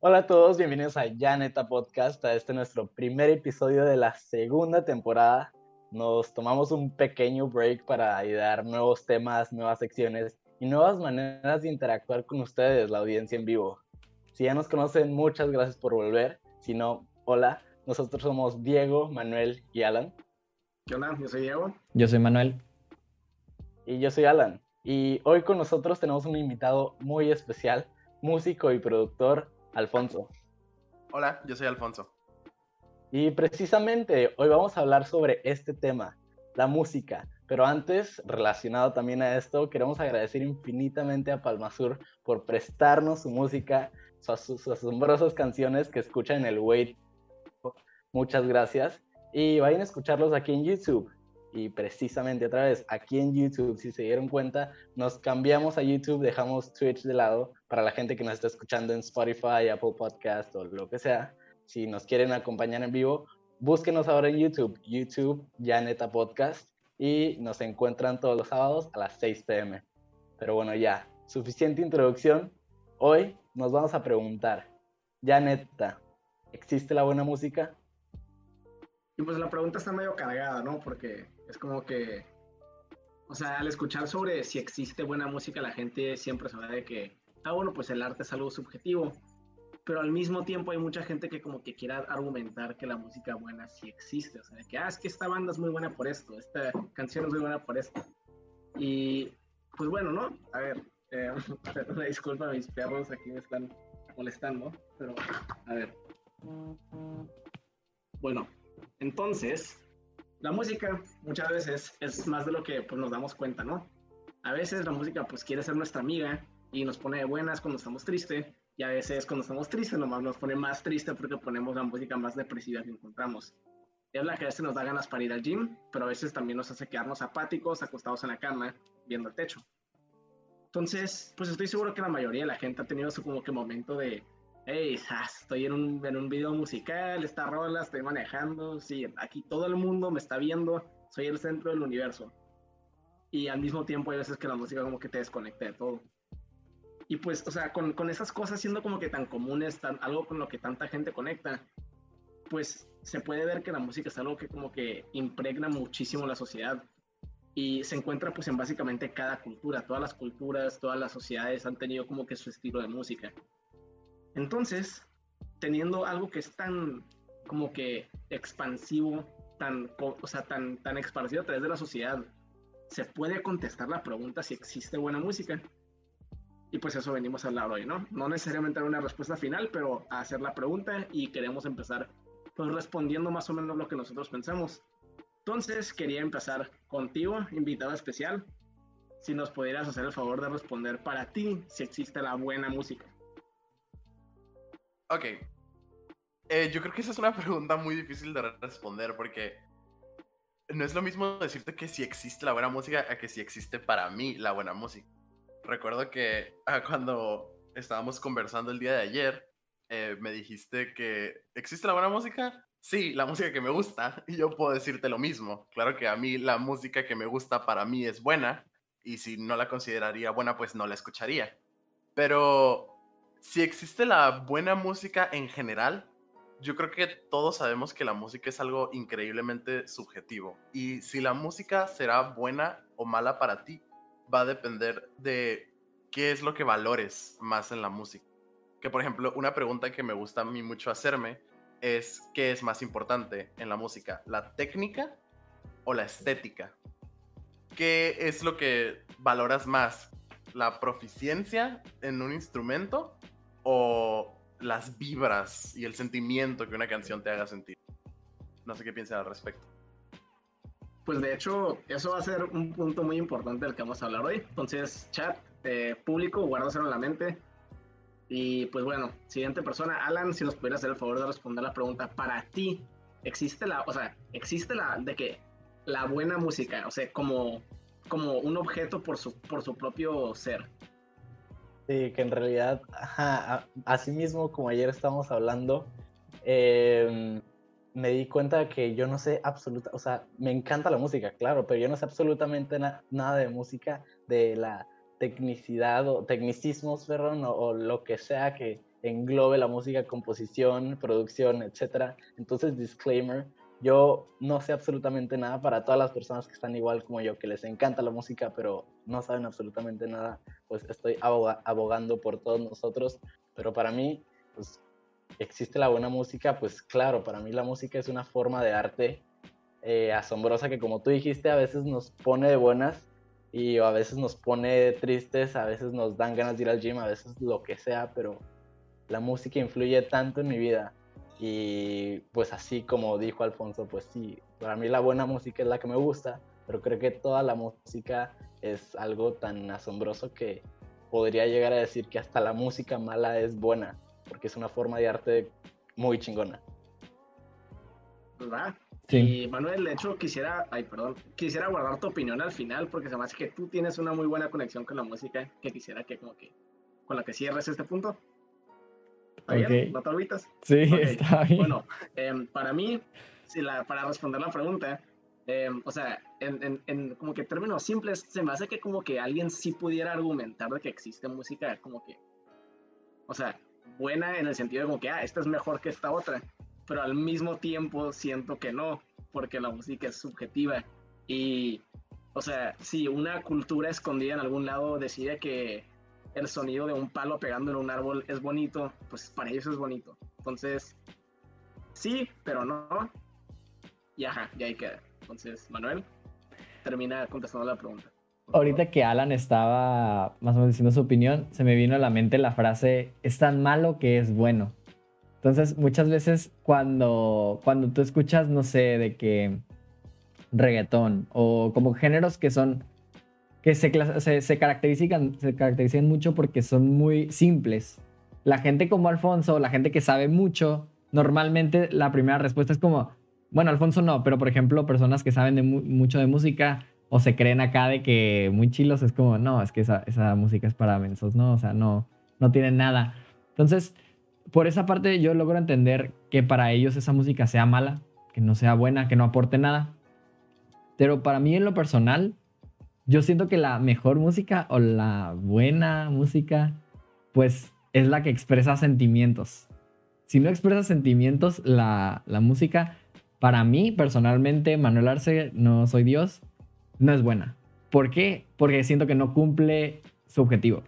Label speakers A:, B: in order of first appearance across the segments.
A: Hola a todos, bienvenidos a Janeta Podcast, a este nuestro primer episodio de la segunda temporada. Nos tomamos un pequeño break para idear nuevos temas, nuevas secciones y nuevas maneras de interactuar con ustedes, la audiencia en vivo. Si ya nos conocen, muchas gracias por volver. Si no, hola, nosotros somos Diego, Manuel y Alan.
B: ¿Qué onda? Yo soy Diego.
C: Yo soy Manuel.
A: Y yo soy Alan. Y hoy con nosotros tenemos un invitado muy especial, músico y productor, Alfonso.
D: Hola, yo soy Alfonso.
A: Y precisamente hoy vamos a hablar sobre este tema, la música. Pero antes, relacionado también a esto, queremos agradecer infinitamente a Palmasur por prestarnos su música, sus, asombrosas canciones que escuchan en el Wait. Muchas gracias. Y vayan a escucharlos aquí en YouTube. Y precisamente otra vez, aquí en YouTube, si se dieron cuenta, nos cambiamos a YouTube, dejamos Twitch de lado para la gente que nos está escuchando en Spotify, Apple Podcast o lo que sea. Si nos quieren acompañar en vivo, búsquenos ahora en YouTube, YouTube Janeta Podcast, y nos encuentran todos los sábados a las 6 pm. Pero bueno, ya, suficiente introducción. Hoy nos vamos a preguntar, Janeta, ¿existe la buena música?
B: Y pues la pregunta está medio cargada, ¿no? Porque es como que, o sea, al escuchar sobre si existe buena música, la gente siempre sabe de que, ah, bueno, pues el arte es algo subjetivo, pero al mismo tiempo hay mucha gente que como que quiera argumentar que la música buena sí existe, o sea, de que, ah, es que esta banda es muy buena por esto, esta canción es muy buena por esto. Y pues bueno, ¿no? A ver, eh, una disculpa, mis perros aquí me están molestando, pero a ver. Bueno, entonces, la música muchas veces es más de lo que pues, nos damos cuenta, ¿no? A veces la música pues quiere ser nuestra amiga y nos pone de buenas cuando estamos tristes y a veces cuando estamos tristes nomás nos pone más triste porque ponemos la música más depresiva que encontramos. Es la que a veces nos da ganas para ir al gym, pero a veces también nos hace quedarnos apáticos, acostados en la cama, viendo el techo. Entonces, pues estoy seguro que la mayoría de la gente ha tenido su como que momento de hey, estoy en un, en un video musical, esta rola, estoy manejando, sí, aquí todo el mundo me está viendo, soy el centro del universo. Y al mismo tiempo hay veces que la música como que te desconecta de todo. Y pues, o sea, con, con esas cosas siendo como que tan comunes, tan, algo con lo que tanta gente conecta, pues se puede ver que la música es algo que como que impregna muchísimo la sociedad y se encuentra pues en básicamente cada cultura, todas las culturas, todas las sociedades han tenido como que su estilo de música. Entonces, teniendo algo que es tan como que expansivo, tan, o sea, tan, tan expansivo a través de la sociedad, se puede contestar la pregunta si existe buena música. Y pues eso venimos a hablar hoy, ¿no? No necesariamente una respuesta final, pero hacer la pregunta y queremos empezar pues respondiendo más o menos lo que nosotros pensamos. Entonces quería empezar contigo, invitado especial, si nos pudieras hacer el favor de responder para ti si existe la buena música.
D: Ok. Eh, yo creo que esa es una pregunta muy difícil de responder porque no es lo mismo decirte que si existe la buena música a que si existe para mí la buena música. Recuerdo que ah, cuando estábamos conversando el día de ayer, eh, me dijiste que existe la buena música. Sí, la música que me gusta. Y yo puedo decirte lo mismo. Claro que a mí la música que me gusta para mí es buena. Y si no la consideraría buena, pues no la escucharía. Pero si existe la buena música en general, yo creo que todos sabemos que la música es algo increíblemente subjetivo. Y si la música será buena o mala para ti, va a depender de qué es lo que valores más en la música. Que por ejemplo, una pregunta que me gusta a mí mucho hacerme es qué es más importante en la música, la técnica o la estética. ¿Qué es lo que valoras más? ¿La proficiencia en un instrumento o las vibras y el sentimiento que una canción te haga sentir. No sé qué piensas al respecto.
B: Pues de hecho, eso va a ser un punto muy importante del que vamos a hablar hoy. Entonces, chat, eh, público, guárdaselo en la mente. Y pues bueno, siguiente persona, Alan, si nos pudiera hacer el favor de responder la pregunta, para ti, ¿existe la, o sea, existe la, de que la buena música, o sea, como, como un objeto por su, por su propio ser?
A: Sí, que en realidad, así mismo como ayer estábamos hablando, em, me di cuenta que yo no sé absoluta, o sea, me encanta la música, claro, pero yo no sé absolutamente nada de música, de la tecnicidad o tecnicismos, perdón, o, lo que sea que englobe la música, composición, producción, etc. Entonces, disclaimer, yo no sé absolutamente nada para todas las personas que están igual como yo, que les encanta la música, pero no saben absolutamente nada, pues estoy abogando por todos nosotros, pero para mí, pues existe la buena música, pues claro, para mí la música es una forma de arte eh, asombrosa que como tú dijiste, a veces nos pone de buenas y a veces nos pone tristes, a veces nos dan ganas de ir al gym, a veces lo que sea, pero la música influye tanto en mi vida. Y pues así como dijo Alfonso, pues sí, para mí la buena música es la que me gusta, pero creo que toda la música es algo tan asombroso que podría llegar a decir que hasta la música mala es buena, porque es una forma de arte muy chingona.
B: ¿Verdad? Y Manuel, de hecho, quisiera, ay, perdón, quisiera guardar tu opinión al final porque se me hace que tú tienes una muy buena conexión con la música que quisiera que como que con la que cierres este punto. ¿Está bien? ¿No te olvidas?
C: Sí, está bien.
B: Bueno, em, para mí, si la, para responder la pregunta, em, o sea, en, en, en, como que términos simples, se me hace que como que alguien sí pudiera argumentar de que existe música como que, o sea, buena en el sentido de como que, ah, esta es mejor que esta otra pero al mismo tiempo siento que no, porque la música es subjetiva. Y, o sea, si una cultura escondida en algún lado decide que el sonido de un palo pegando en un árbol es bonito, pues para ellos es bonito. Entonces, sí, pero no. Y ajá, y ahí queda. Entonces, Manuel, termina contestando la pregunta.
C: Ahorita que Alan estaba más o menos diciendo su opinión, se me vino a la mente la frase, es tan malo que es bueno. Entonces, muchas veces cuando, cuando tú escuchas, no sé, de que reggaetón o como géneros que son, que se, caracterizan, se caracterizan mucho porque son muy simples. La gente como Alfonso, la gente que sabe mucho, normalmente la primera respuesta es como, bueno, Alfonso no, pero por ejemplo, personas que saben de mucho de música o se creen acá de que muy chilos, es como, no, es que esa, esa música es para mensos, ¿no? O sea, no, no tienen nada. Entonces, por esa parte yo logro entender que para ellos esa música sea mala, que no sea buena, que no aporte nada. Pero para mí en lo personal, yo siento que la mejor música o la buena música, pues es la que expresa sentimientos. Si no expresa sentimientos, la, la música, para mí personalmente, Manuel Arce, no soy Dios, no es buena. ¿Por qué? Porque siento que no cumple su objetivo.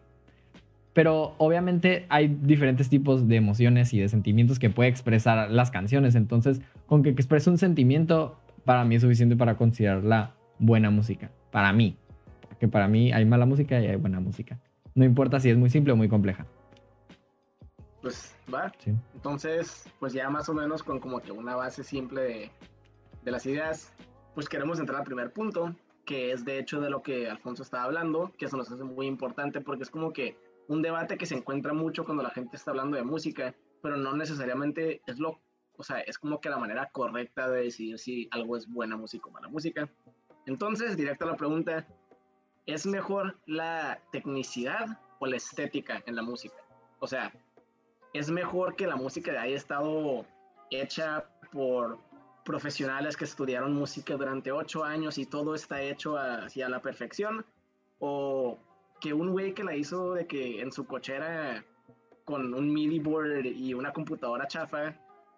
C: Pero obviamente hay diferentes tipos de emociones y de sentimientos que puede expresar las canciones. Entonces, con que exprese un sentimiento, para mí es suficiente para considerarla buena música. Para mí. Porque para mí hay mala música y hay buena música. No importa si es muy simple o muy compleja.
B: Pues va. Entonces, pues ya más o menos con como que una base simple de, de las ideas, pues queremos entrar al primer punto, que es de hecho de lo que Alfonso estaba hablando, que eso nos hace muy importante porque es como que un debate que se encuentra mucho cuando la gente está hablando de música, pero no necesariamente es lo, o sea, es como que la manera correcta de decidir si algo es buena música o mala música. Entonces, directo a la pregunta, ¿es mejor la tecnicidad o la estética en la música? O sea, ¿es mejor que la música haya estado hecha por profesionales que estudiaron música durante ocho años y todo está hecho hacia la perfección? ¿O que un güey que la hizo de que en su cochera con un MIDI board y una computadora chafa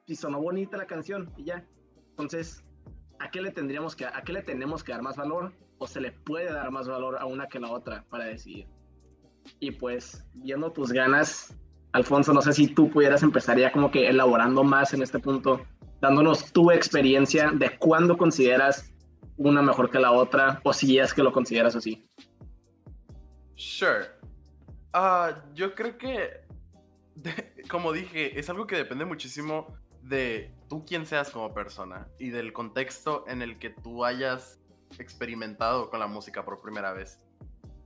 B: y sonó bonita la canción y ya. Entonces, ¿a qué le tendríamos que a qué le tenemos que dar más valor o se le puede dar más valor a una que a la otra para decidir? Y pues, viendo tus ganas, Alfonso, no sé si tú pudieras empezar ya como que elaborando más en este punto, dándonos tu experiencia de cuándo consideras una mejor que la otra o si es que lo consideras así.
D: Sure. Ah, yo creo que, como dije, es algo que depende muchísimo de tú quién seas como persona y del contexto en el que tú hayas experimentado con la música por primera vez.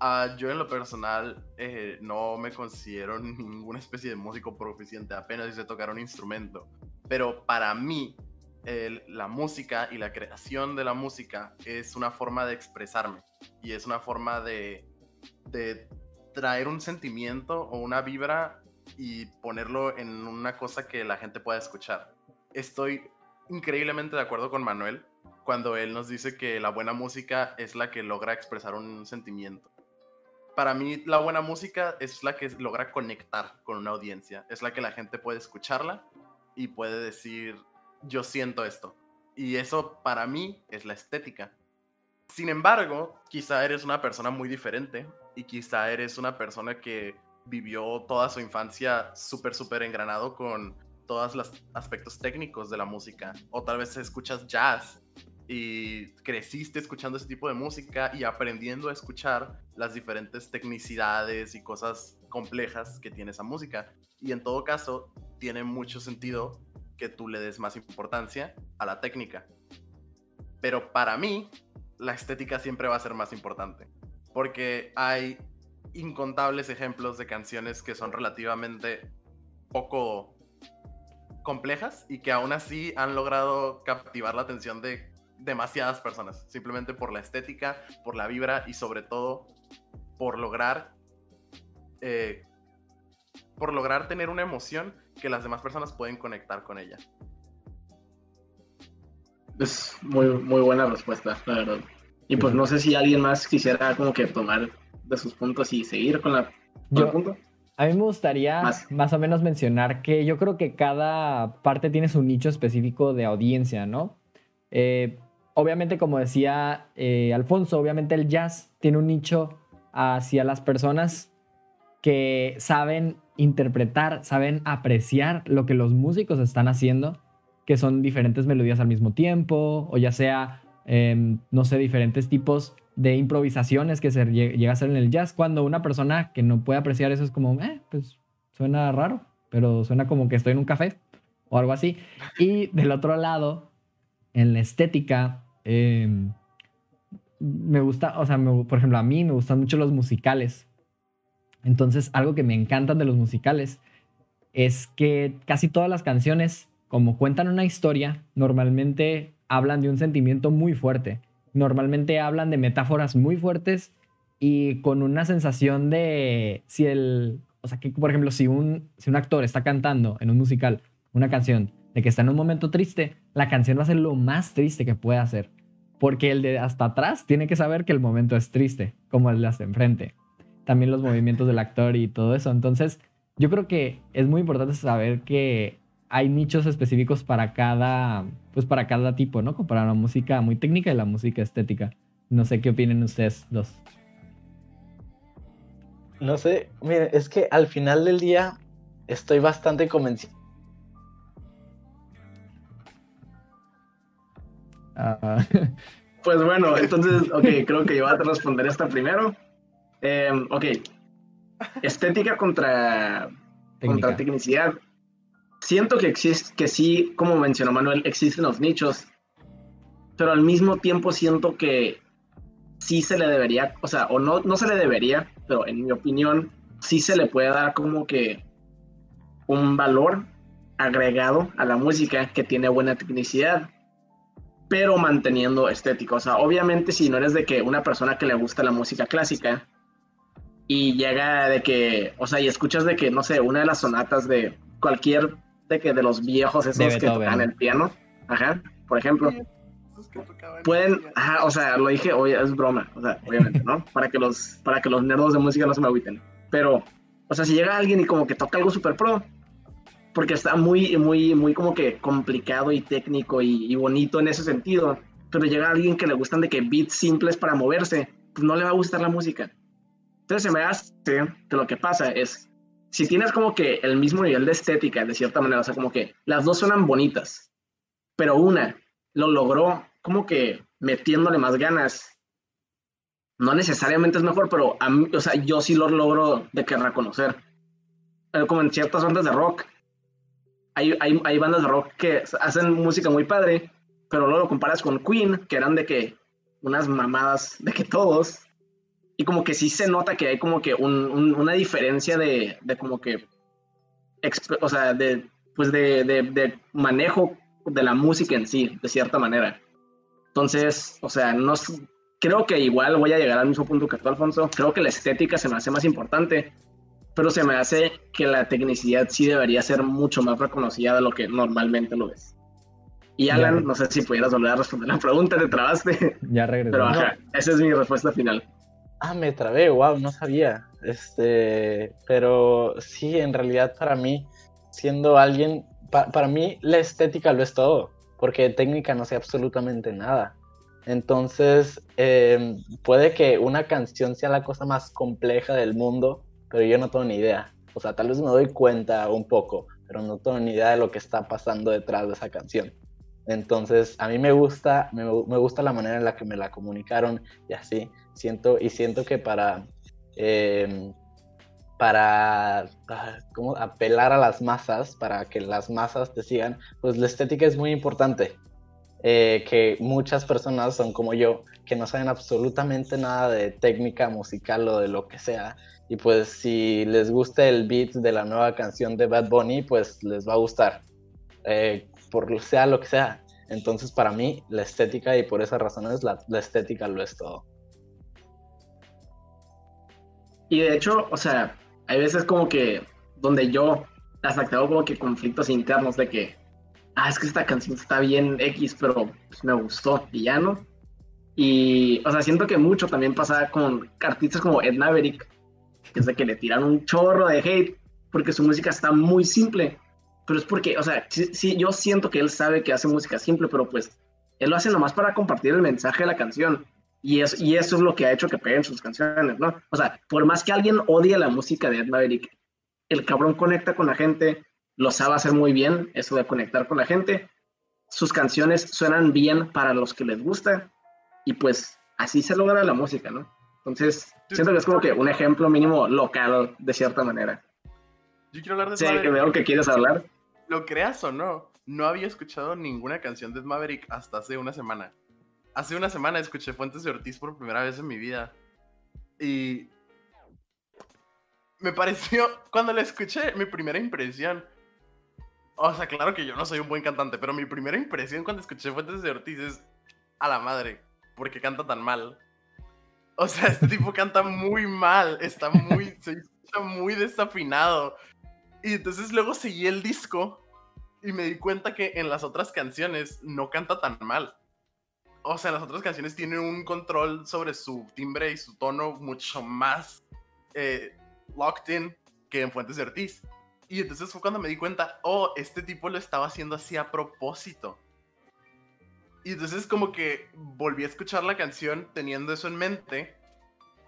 D: Uh, yo en lo personal eh, no me considero ninguna especie de músico proficiente, apenas hice tocar un instrumento. Pero para mí, la música y la creación de la música es una forma de expresarme y es una forma de de traer un sentimiento o una vibra y ponerlo en una cosa que la gente pueda escuchar. Estoy increíblemente de acuerdo con Manuel cuando él nos dice que la buena música es la que logra expresar un sentimiento. para mí la buena música es la que logra conectar con una audiencia, es la que la gente puede escucharla y puede decir, yo siento esto. Y eso para mí es la estética. Sin embargo, quizá eres una persona muy diferente y quizá eres una persona que vivió toda su infancia súper, súper engranado con todos los aspectos técnicos de la música. O tal vez escuchas jazz y creciste escuchando ese tipo de música y aprendiendo a escuchar las diferentes tecnicidades y cosas complejas que tiene esa música. Y en todo caso, tiene mucho sentido que tú le des más importancia a la técnica. Pero para mí, la estética siempre va a ser más importante. Porque hay incontables ejemplos de canciones que son relativamente poco complejas y que aún así han logrado captivar la atención de demasiadas personas, simplemente por la estética, por la vibra y sobre todo por lograr eh, por lograr tener una emoción que las demás personas pueden conectar con ella.
B: Es muy, muy buena respuesta, la verdad. Y pues no sé si alguien más quisiera como que tomar de sus puntos y seguir con, la, el punto.
C: A mí me gustaría más. o menos mencionar que yo creo que cada parte tiene su nicho específico de audiencia, ¿no? Eh, obviamente, como decía eh, Alfonso, obviamente el jazz tiene un nicho hacia las personas que saben interpretar, saben apreciar lo que los músicos están haciendo, que son diferentes melodías al mismo tiempo, o ya sea, em, no sé, diferentes tipos de improvisaciones que se llega a hacer en el jazz, cuando una persona que no puede apreciar eso es como, eh, pues suena raro, pero suena como que estoy en un café o algo así. Y del otro lado, en la estética, em, me gusta, o sea, por ejemplo, a mí me gustan mucho los musicales. Entonces, algo que me encantan de los musicales es que casi todas las canciones, como cuentan una historia, normalmente hablan de un sentimiento muy fuerte. Normalmente hablan de metáforas muy fuertes y con una sensación de si el, o sea, que por ejemplo, si un, si un actor está cantando en un musical una canción de que está en un momento triste, la canción va a ser lo más triste que puede hacer. Porque el de hasta atrás tiene que saber que el momento es triste, como el de hasta enfrente también los movimientos del actor y todo eso. Entonces, yo creo que es muy importante saber que hay nichos específicos para cada, pues para cada tipo, ¿no? Como para la música muy técnica y la música estética. No sé qué opinen ustedes dos.
A: No sé, mire, es que al final del día estoy bastante convencido.
B: Ah. Pues bueno, entonces, ok, creo que yo voy a responder esta primero. Eh, ok. Estética contra, contra tecnicidad. Siento que, existe, que sí, como mencionó Manuel, existen los nichos, pero al mismo tiempo siento que sí se le debería, o sea, o no, no se le debería, pero en mi opinión, sí se le puede dar como que un valor agregado a la música que tiene buena tecnicidad, pero manteniendo estética. O sea, obviamente si no eres de que una persona que le gusta la música clásica, y llega de que, o sea, y escuchas de que, no sé, una de las sonatas de cualquier, de que de los viejos esos que tocan el piano, ajá, por ejemplo, pueden, ajá, o sea, lo dije, oye, es broma, o sea, obviamente, ¿no? Para que los, para que los nerdos de música no se me agüiten, pero, o sea, si llega alguien y como que toca algo súper pro, porque está muy, muy, muy como que complicado y técnico y, y bonito en ese sentido, pero llega alguien que le gustan de que beats simples para moverse, pues no le va a gustar la música. Entonces se me hace que lo que pasa es, si tienes como que el mismo nivel de estética, de cierta manera, o sea, como que las dos suenan bonitas, pero una lo logró como que metiéndole más ganas. No necesariamente es mejor, pero a mí, o sea, yo sí lo logro de que reconocer. Como en ciertas bandas de rock. Hay, hay, hay bandas de rock que hacen música muy padre, pero luego lo comparas con Queen, que eran de que unas mamadas de que todos, y como que sí se nota que hay como que una diferencia de, de, como que, o sea, de, pues de, de, manejo de la música en sí, de cierta manera. Entonces, o sea, no creo que igual voy a llegar al mismo punto que tú, Alfonso. Creo que la estética se me hace más importante, pero se me hace que la tecnicidad sí debería ser mucho más reconocida de lo que normalmente lo es. Y Alan, no sé si pudieras volver a responder la pregunta, te trabaste.
C: Ya regresé.
B: Pero ajá, esa es mi respuesta final.
A: Ah, me trabé, wow, no sabía. Este, pero sí, en realidad para mí, siendo alguien, para mí la estética lo es todo, porque técnica no sé absolutamente nada. Entonces, em, puede que una canción sea la cosa más compleja del mundo, pero yo no tengo ni idea. O sea, tal vez me doy cuenta un poco, pero no tengo ni idea de lo que está pasando detrás de esa canción. Entonces, a mí me gusta, me, gusta la manera en la que me la comunicaron y así. Siento, y siento que para, em, para ah, ¿cómo? apelar a las masas, para que las masas te sigan, pues la estética es muy importante. Eh, que muchas personas son como yo, que no saben absolutamente nada de técnica musical o de lo que sea. Y pues si les gusta el beat de la nueva canción de Bad Bunny, pues les va a gustar. Eh, por sea lo que sea. Entonces para mí la estética y por esas razones la, la estética lo es todo.
B: Y de hecho, o sea, hay veces como que donde yo hasta tengo como que conflictos internos de que ah, es que esta canción está bien X, pero pues, me gustó y ya no. Y, o sea, siento que mucho también pasa con artistas como Ed Maverick, que que le tiran un chorro de hate porque su música está muy simple. Pero es porque, o sea, sí, yo siento que él sabe que hace música simple, pero pues él lo hace nomás para compartir el mensaje de la canción. Y, es, y eso es lo que ha hecho que peguen sus canciones, ¿no? O sea, por más que alguien odie la música de Ed Maverick, el cabrón conecta con la gente, lo sabe hacer muy bien, eso de conectar con la gente. Sus canciones suenan bien para los que les gusta y pues así se logra la música, ¿no? Entonces, siento que es como que un ejemplo mínimo local de cierta manera.
D: Yo quiero hablar de
B: Sí, que veo que quieres hablar.
D: Lo creas o no, no había escuchado ninguna canción de Maverick hasta hace una semana. Hace una semana escuché Fuentes de Ortiz por primera vez en mi vida. Y me pareció, cuando la escuché, mi primera impresión o sea, claro que yo no soy un buen cantante, pero mi primera impresión cuando escuché Fuentes de Ortiz es a la madre, porque canta tan mal. O sea, este tipo canta muy mal, está muy, se escucha muy desafinado. Y entonces luego seguí el disco y me di cuenta que en las otras canciones no canta tan mal. O sea, las otras canciones tienen un control sobre su timbre y su tono mucho más eh, locked in que en Fuentes de Ortiz. Y entonces fue cuando me di cuenta, oh, este tipo lo estaba haciendo así a propósito. Y entonces como que volví a escuchar la canción teniendo eso en mente.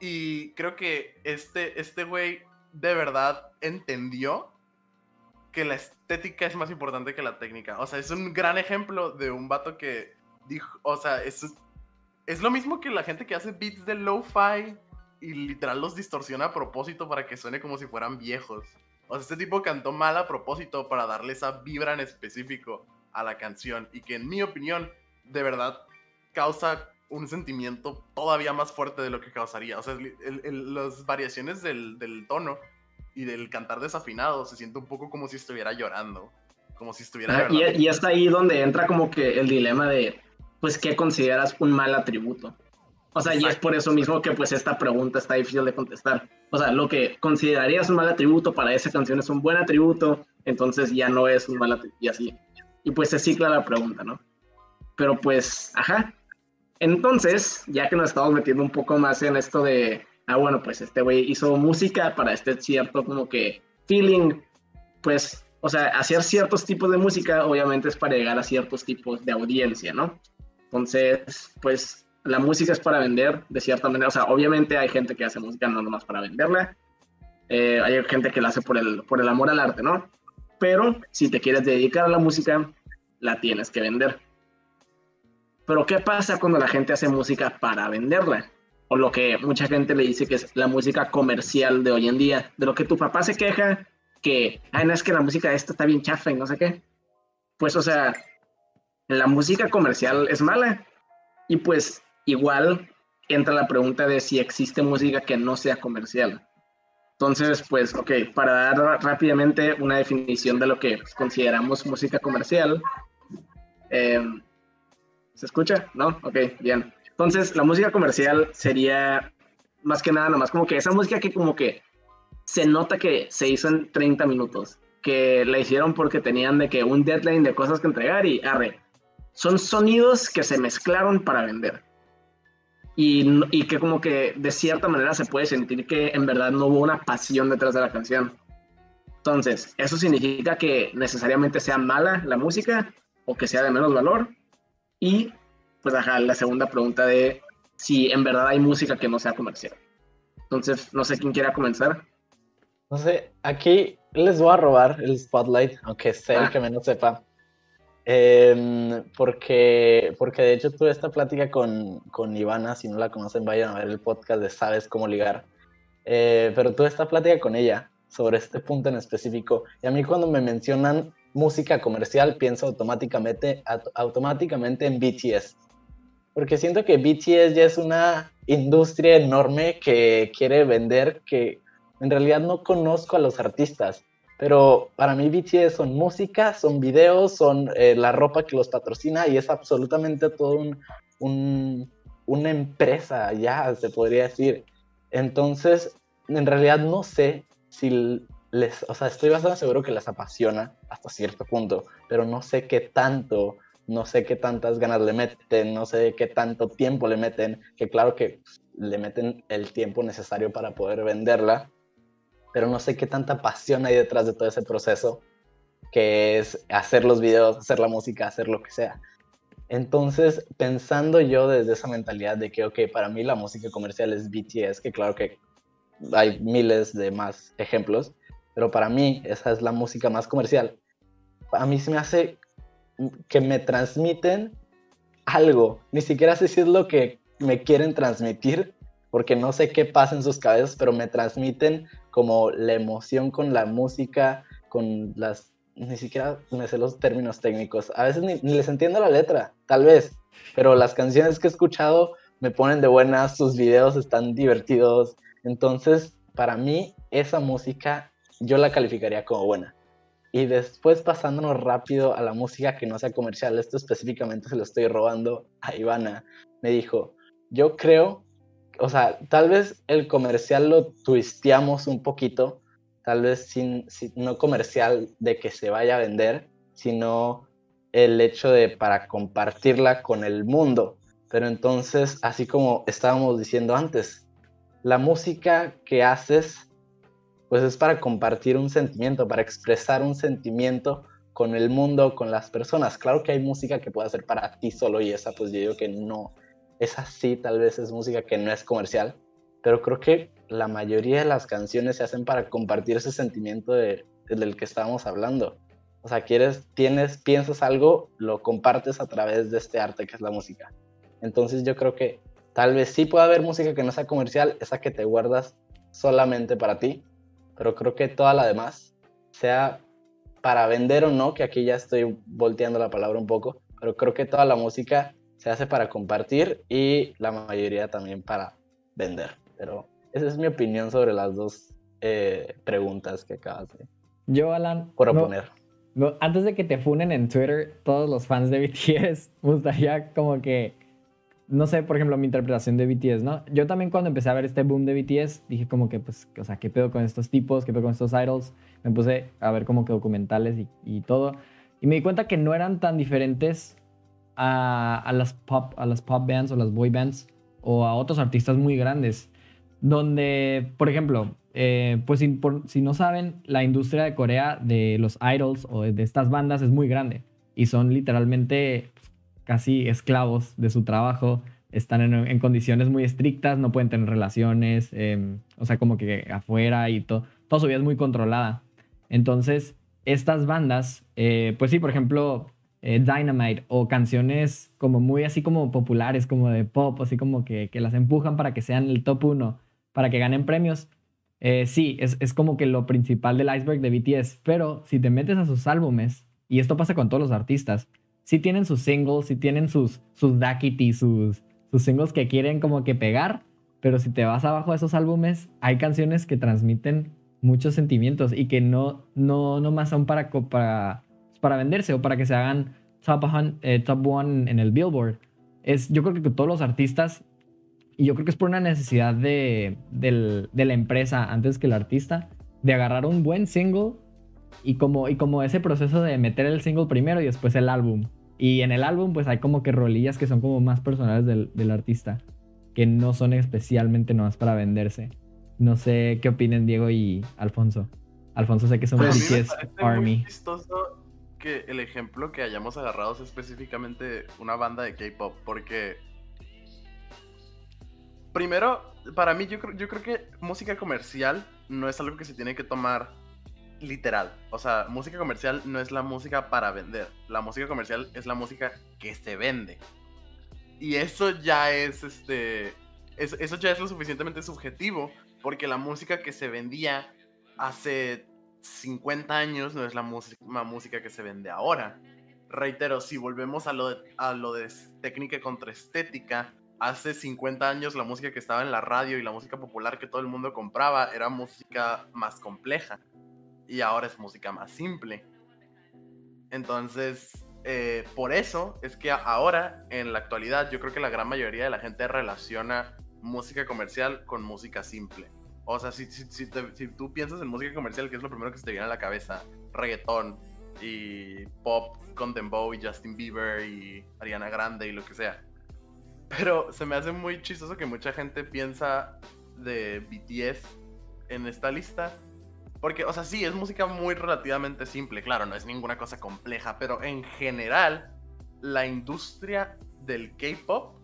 D: Y creo que este, este güey de verdad entendió que la estética es más importante que la técnica. O sea, es un gran ejemplo de un vato que dijo, o sea, es, es lo mismo que la gente que hace beats de lo-fi y literal los distorsiona a propósito para que suene como si fueran viejos. O sea, este tipo cantó mal a propósito para darle esa vibra en específico a la canción y que en mi opinión de verdad causa un sentimiento todavía más fuerte de lo que causaría. O sea, las variaciones del, tono y del cantar desafinado se siente un poco como si estuviera llorando, como si estuviera...
B: y, y está ahí donde entra como que el dilema de, pues, ¿qué consideras un mal atributo? O sea, y es por eso mismo que pues esta pregunta está difícil de contestar. O sea, lo que considerarías un mal atributo para esa canción es un buen atributo, entonces ya no es un mal atributo y así. Y pues se cicla la pregunta, ¿no? Pero pues, ajá. Entonces, ya que nos estamos metiendo un poco más en esto de, ah, bueno, pues este güey hizo música para este cierto como que feeling, pues, o sea, hacer ciertos tipos de música obviamente es para llegar a ciertos tipos de audiencia, ¿no? Entonces, pues la música es para vender, de cierta manera. O sea, obviamente hay gente que hace música no nomás para venderla. Eh, hay gente que la hace por el, por el amor al arte, ¿no? Pero si te quieres dedicar a la música, la tienes que vender. Pero ¿qué pasa cuando la gente hace música para venderla? O lo que mucha gente le dice que es la música comercial de hoy en día. De lo que tu papá se queja, que, ah, no es que la música esta está bien chafa y no sé qué. Pues, o sea, la música comercial es mala. Y pues igual entra la pregunta de si existe música que no sea comercial. Entonces, pues, ok, para dar rápidamente una definición de lo que consideramos música comercial. Em, ¿Se escucha? ¿No? Ok, bien. Entonces, la música comercial sería más que nada, nomás como que esa música que como que se nota que se hizo en 30 minutos, que la hicieron porque tenían de que un deadline de cosas que entregar y arre. Son sonidos que se mezclaron para vender. y, y, que como que de cierta manera se puede sentir que en verdad no hubo una pasión detrás de la canción. Entonces, ¿eso significa que necesariamente sea mala la música o que sea de menos valor? Y pues ajá, la segunda pregunta de si en verdad hay música que no sea comercial. Entonces, no sé quién quiera comenzar.
A: No sé, aquí les voy a robar el spotlight, aunque sea el ah. que menos sepa. Em, porque, porque de hecho tuve esta plática con, con Ivana, si no la conocen vayan a ver el podcast de Sabes cómo ligar. Eh, pero tuve esta plática con ella sobre este punto en específico. Y a mí cuando me mencionan música comercial, pienso automáticamente, automáticamente en BTS. Porque siento que BTS ya es una industria enorme que quiere vender, que en realidad no conozco a los artistas. Pero para mí BTS son música, son videos, son eh, la ropa que los patrocina y es absolutamente todo un, una empresa, ya se podría decir. Entonces, en realidad no sé si les, o sea, estoy bastante seguro que les apasiona hasta cierto punto, pero no sé qué tanto, no sé qué tantas ganas le meten, no sé qué tanto tiempo le meten, que claro que le meten el tiempo necesario para poder venderla, pero no sé qué tanta pasión hay detrás de todo ese proceso, que es hacer los videos, hacer la música, hacer lo que sea. Entonces, pensando yo desde esa mentalidad de que, ok, para mí la música comercial es BTS, que claro que hay miles de más ejemplos, pero para mí esa es la música más comercial. A mí se me hace que me transmiten algo, ni siquiera sé si es lo que me quieren transmitir, porque no sé qué pasa en sus cabezas, pero me transmiten como la emoción con la música, con las... Ni siquiera me sé los términos técnicos. A veces ni, les entiendo la letra, tal vez, pero las canciones que he escuchado me ponen de buenas, sus videos están divertidos, entonces, para mí, esa música yo la calificaría como buena. Y después pasándonos rápido a la música que no sea comercial, esto específicamente se lo estoy robando a Ivana, me dijo, yo creo, o sea, tal vez el comercial lo twisteamos un poquito, tal vez sin, no comercial de que se vaya a vender, sino el hecho de para compartirla con el mundo. Pero entonces, así como estábamos diciendo antes, la música que haces, pues es para compartir un sentimiento, para expresar un sentimiento con el mundo, con las personas. Claro que hay música que puede ser para ti solo y esa pues yo digo que no, es así, tal vez es música que no es comercial, pero creo que la mayoría de las canciones se hacen para compartir ese sentimiento de, del que estábamos hablando. O sea, quieres, tienes, piensas algo, lo compartes a través de este arte que es la música. Entonces yo creo que Tal vez sí pueda haber música que no sea comercial, esa que te guardas solamente para ti, pero creo que toda la demás, sea para vender o no, que aquí ya estoy volteando la palabra un poco, pero creo que toda la música se hace para compartir y la mayoría también para vender. Pero esa es mi opinión sobre las dos eh, preguntas que acabas de
C: Yo, Alan,
A: proponer.
C: antes de que te funen en Twitter todos los fans de BTS, me gustaría como que no sé, por ejemplo, mi interpretación de BTS, ¿no? Yo también cuando empecé a ver este boom de BTS, dije como que, pues, o sea, ¿qué pedo con estos tipos? ¿Qué pedo con estos idols? Me puse a ver como que documentales y, todo. Y me di cuenta que no eran tan diferentes a, las pop, a las pop bands o las boy bands o a otros artistas muy grandes. Donde, por ejemplo, eh, pues si, no saben, la industria de Corea de los idols o de estas bandas es muy grande. Y son literalmente casi esclavos de su trabajo, están en, condiciones muy estrictas, no pueden tener relaciones, em, o sea, como que afuera y todo, toda su vida es muy controlada. Entonces, estas bandas, eh, pues sí, por ejemplo, eh, Dynamite o canciones como muy así como populares, como de pop, así como que, las empujan para que sean el top uno, para que ganen premios. Eh, sí, es, es, como que lo principal del iceberg de BTS, pero si te metes a sus álbumes, y esto pasa con todos los artistas, sí tienen sus singles, sí tienen sus, sus sus, sus singles que quieren como que pegar, pero si te vas abajo de esos álbumes, hay canciones que transmiten muchos sentimientos y que no, no, no más son para, para, para venderse o para que se hagan top, eh, top one en el Billboard. Es, yo creo que todos los artistas, y yo creo que es por una necesidad de, de la empresa antes que el artista, de agarrar un buen single y como, y como ese proceso de meter el single primero y después el álbum. Y en el álbum, pues hay como que rolillas que son como más personales del, artista. que no son especialmente nomás para venderse. No sé qué opinen Diego y Alfonso. Alfonso sé que son
D: Pues
C: BTS
D: parece
C: Army.
D: muy chistoso que el ejemplo que hayamos agarrado es específicamente una banda de K-pop, porque primero, para mí yo yo creo que música comercial no es algo que se tiene que tomar literal. O sea, música comercial no es la música para vender. La música comercial es la música que se vende. Y eso ya es este. es- eso ya es lo suficientemente subjetivo. Porque la música que se vendía hace 50 años no es la misma música que se vende ahora. Reitero, si volvemos a lo de, a lo de técnica contra estética, hace 50 años la música que estaba en la radio y la música popular que todo el mundo compraba era música más compleja. Y ahora es música más simple. Entonces, eh, por eso es que ahora, en la actualidad, yo creo que la gran mayoría de la gente relaciona música comercial con música simple. O sea, si, si, si tú piensas en música comercial, ¿qué es lo primero que se te viene a la cabeza? Reggaetón y pop con Dembow y Justin Bieber y Ariana Grande y lo que sea. Pero se me hace muy chistoso que mucha gente piensa de BTS en esta lista. Porque, o sea, sí, es música muy relativamente simple, claro, no es ninguna cosa compleja, pero en general, la industria del K-pop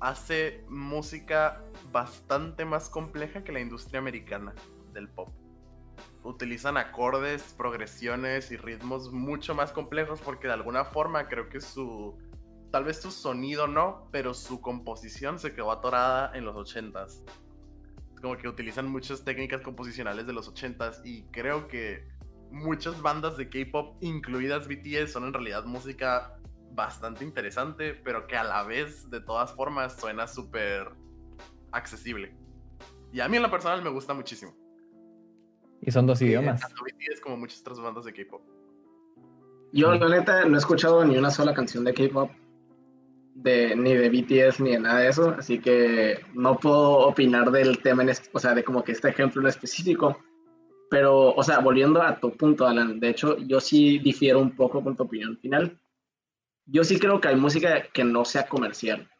D: hace música bastante más compleja que la industria americana del pop. Utilizan acordes, progresiones y ritmos mucho más complejos porque de alguna forma creo que su... Tal vez su sonido no, pero su composición se quedó atorada en los 80s. Como que utilizan muchas técnicas composicionales de los 80s y creo que muchas bandas de K-pop, incluidas BTS, son en realidad música bastante interesante, pero que a la vez, de todas formas, suena súper accesible. Y a mí en lo personal me gusta muchísimo.
C: Y son dos
D: Eh,
C: idiomas.
D: Tanto BTS como muchas otras bandas de K-pop.
B: Yo, la neta, no he escuchado ni una sola canción de K-pop, de, ni de BTS, ni de nada de eso, así que no puedo opinar del tema, en es- o sea, de como que este ejemplo en específico. Pero, o sea, volviendo a tu punto, Alan, de hecho, yo sí difiero un poco con tu opinión final. Yo sí creo que hay música que no sea comercial.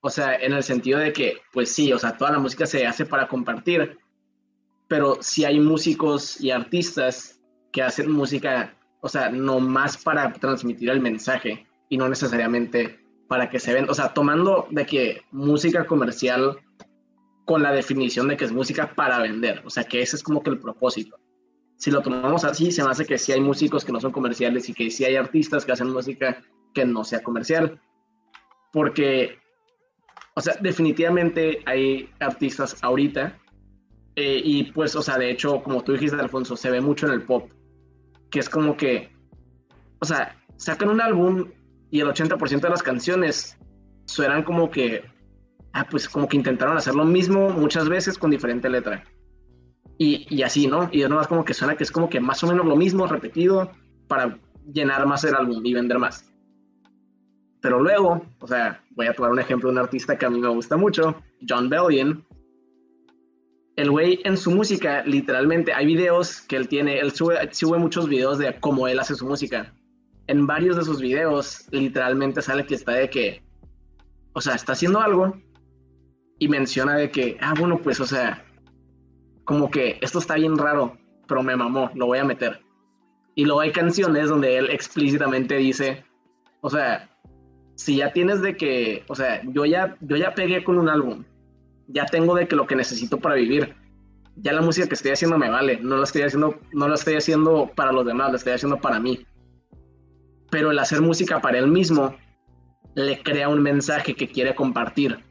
B: O sea, en el sentido de que, pues sí, o sea, toda la música se hace para compartir, pero sí hay músicos y artistas que hacen música o sea, no más para transmitir el mensaje y no necesariamente para que se ven, o sea, tomando de que música comercial con la definición de que es música para vender, o sea, que ese es como que el propósito. Si lo tomamos así, se me hace que sí hay músicos que no son comerciales y que sí hay artistas que hacen música que no sea comercial. Porque, o sea, definitivamente hay artistas ahorita eh, y pues, o sea, de hecho, como tú dijiste, Alfonso, se ve mucho en el pop que es como que, o sea, sacan un álbum y el 80% de las canciones suenan como que, ah, pues como que intentaron hacer lo mismo muchas veces con diferente letra. Y, y así, ¿no? Y es nomás como que suena que es como que más o menos lo mismo, repetido, para llenar más el álbum y vender más. Pero luego, o sea, voy a tomar un ejemplo de un artista que a mí me gusta mucho, John Bellion, el güey en su música, literalmente, hay videos que él tiene, él sube, sube muchos videos de cómo él hace su música. En varios de sus videos, literalmente sale que está de que, o sea, está haciendo algo y menciona de que, ah, bueno, pues, o sea, como que esto está bien raro, pero me mamó, lo voy a meter. Y luego hay canciones donde él explícitamente dice, o sea, si ya tienes de que, o sea, yo ya, yo ya pegué con un álbum, ya tengo de que lo que necesito para vivir. Ya la música que estoy haciendo me vale, no la estoy haciendo, no la estoy haciendo para los demás, la estoy haciendo para mí. Pero el hacer música para él mismo le crea un mensaje que quiere compartir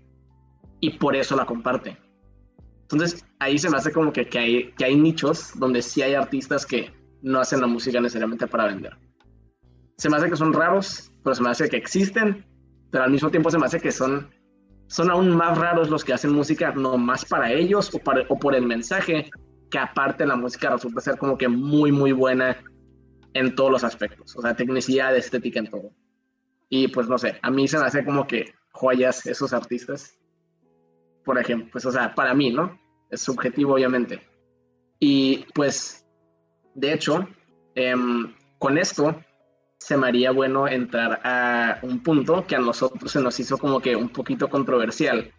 B: y por eso la comparte. Entonces ahí se me hace como que, que, hay, que hay nichos donde sí hay artistas que no hacen la música necesariamente para vender. Se me hace que son raros, pero se me hace que existen, pero al mismo tiempo se me hace que son son aún más raros los que hacen música no más para ellos o, para, o por el mensaje, que aparte la música resulta ser como que muy, muy buena en todos los aspectos, o sea, tecnicidad, estética, en todo. Y pues no sé, a mí se me hace como que joyas esos artistas, por ejemplo, pues o sea, para mí, ¿no? Es subjetivo, obviamente. Y pues, de hecho, eh, con esto se me haría bueno entrar a un punto que a nosotros se nos hizo como que un poquito controversial,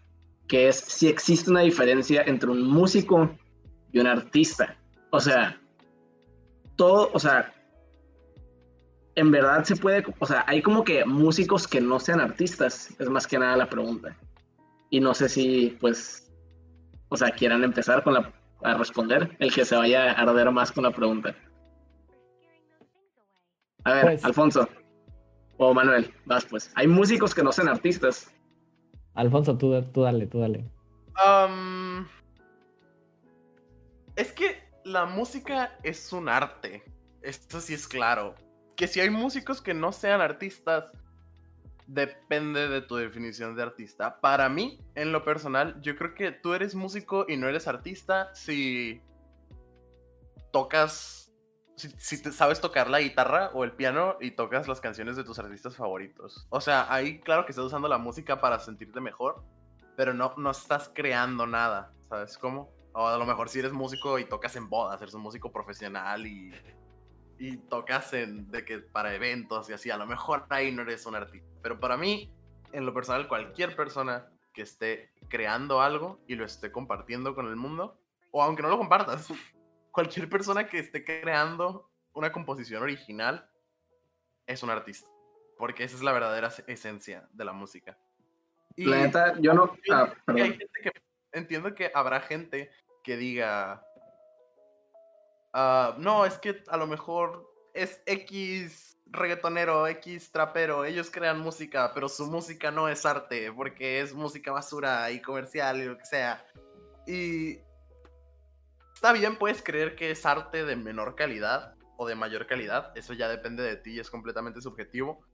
B: que es si existe una diferencia entre un músico y un artista. O sea, todo, o sea, en verdad se puede, o sea, hay como que músicos que no sean artistas, es más que nada la pregunta. Y no sé si, pues, o sea, quieran empezar con la, a responder, el que se vaya a arder más con la pregunta. A ver,
C: Pues-
B: Alfonso. O Manuel, vas pues. Hay músicos que no sean artistas.
C: Alfonso, tú, tú dale, tú dale.
D: Es que la música es un arte. Esto sí es claro. Que si hay músicos que no sean artistas, depende de tu definición de artista. Para mí, en lo personal, yo creo que tú eres músico y no eres artista si tocas. Si, si te sabes tocar la guitarra o el piano y tocas las canciones de tus artistas favoritos. O sea, ahí claro que estás usando la música para sentirte mejor, pero no, no estás creando nada, ¿sabes cómo? O a lo mejor si eres músico y tocas en bodas, eres un músico profesional y, y tocas en, de que para eventos y así, a lo mejor ahí no eres un artista. Pero para mí, en lo personal, cualquier persona que esté creando algo y lo esté compartiendo con el mundo, o aunque no lo compartas, cualquier persona que esté creando una composición original es un artista. Porque esa es la verdadera esencia de la música. Y-
B: La neta, yo no.
D: Entiendo
B: Ah,
D: hay gente que- entiendo que habrá gente que diga, "Ah, no, es que a lo mejor es X reggaetonero, X trapero, ellos crean música, pero su música no es arte, porque es música basura y comercial y lo que sea. Y está bien, puedes creer que es arte de menor calidad o de mayor calidad, eso ya depende de ti y es completamente subjetivo.